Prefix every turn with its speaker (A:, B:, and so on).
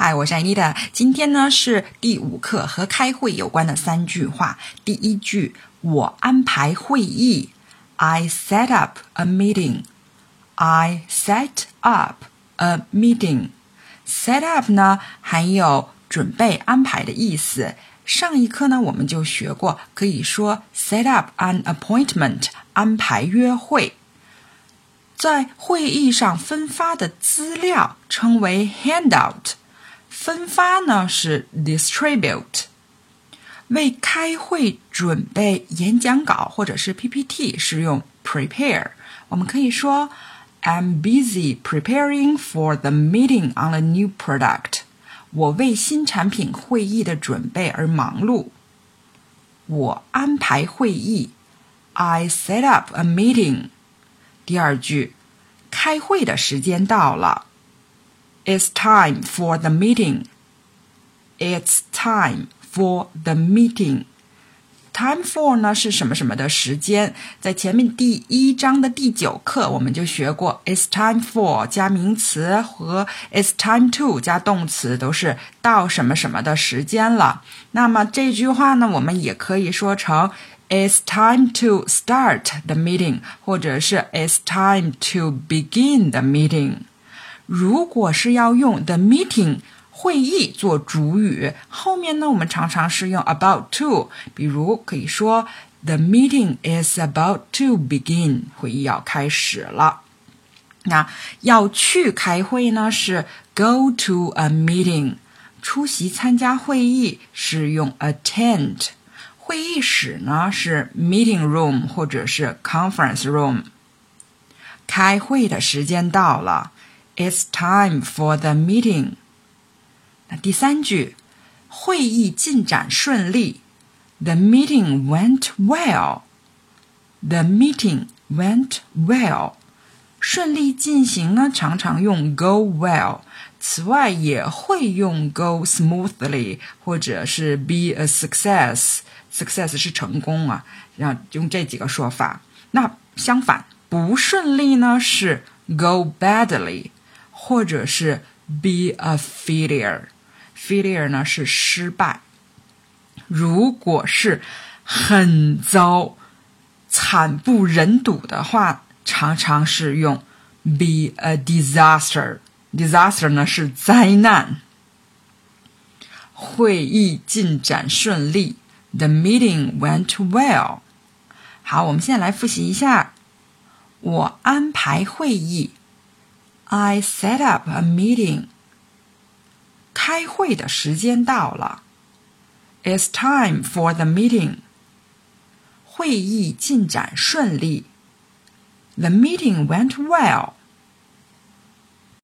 A: 嗨，我是 Anita。今天呢是第五课，和开会有关的三句话。第一句，我安排会议，I set up a meeting。I set up a meeting。Set up 呢含有准备、安排的意思。上一课呢我们就学过，可以说 set up an appointment，安排约会。在会议上分发的资料称为 handout，分发呢是 distribute。为开会准备演讲稿或者是 PPT 是用 prepare。我们可以说 I'm busy preparing for the meeting on a new product。我为新产品会议的准备而忙碌。我安排会议，I set up a meeting。第二句，开会的时间到了。It's time for the meeting. It's time for the meeting. Time for 呢是什么什么的时间？在前面第一章的第九课我们就学过，It's time for 加名词和 It's time to 加动词都是到什么什么的时间了。那么这句话呢，我们也可以说成。It's time to start the meeting，或者是 It's time to begin the meeting。如果是要用 the meeting 会议做主语，后面呢我们常常是用 about to，比如可以说 The meeting is about to begin，会议要开始了。那要去开会呢是 go to a meeting，出席参加会议是用 attend。会议室呢是 meeting room 或者是 conference room。开会的时间到了 ，It's time for the meeting。那第三句，会议进展顺利，The meeting went well。The meeting went well。顺利进行呢，常常用 go well。此外，也会用 go smoothly，或者是 be a success。success 是成功啊，然后用这几个说法。那相反，不顺利呢是 go badly， 或者是 be a failure。failure 呢是失败。如果是很糟、惨不忍睹的话，常常是用 be a disaster。disaster 呢是灾难。会议进展顺利。The meeting went well。好，我们现在来复习一下。我安排会议。I set up a meeting。开会的时间到了。It's time for the meeting。会议进展顺利。The meeting went well。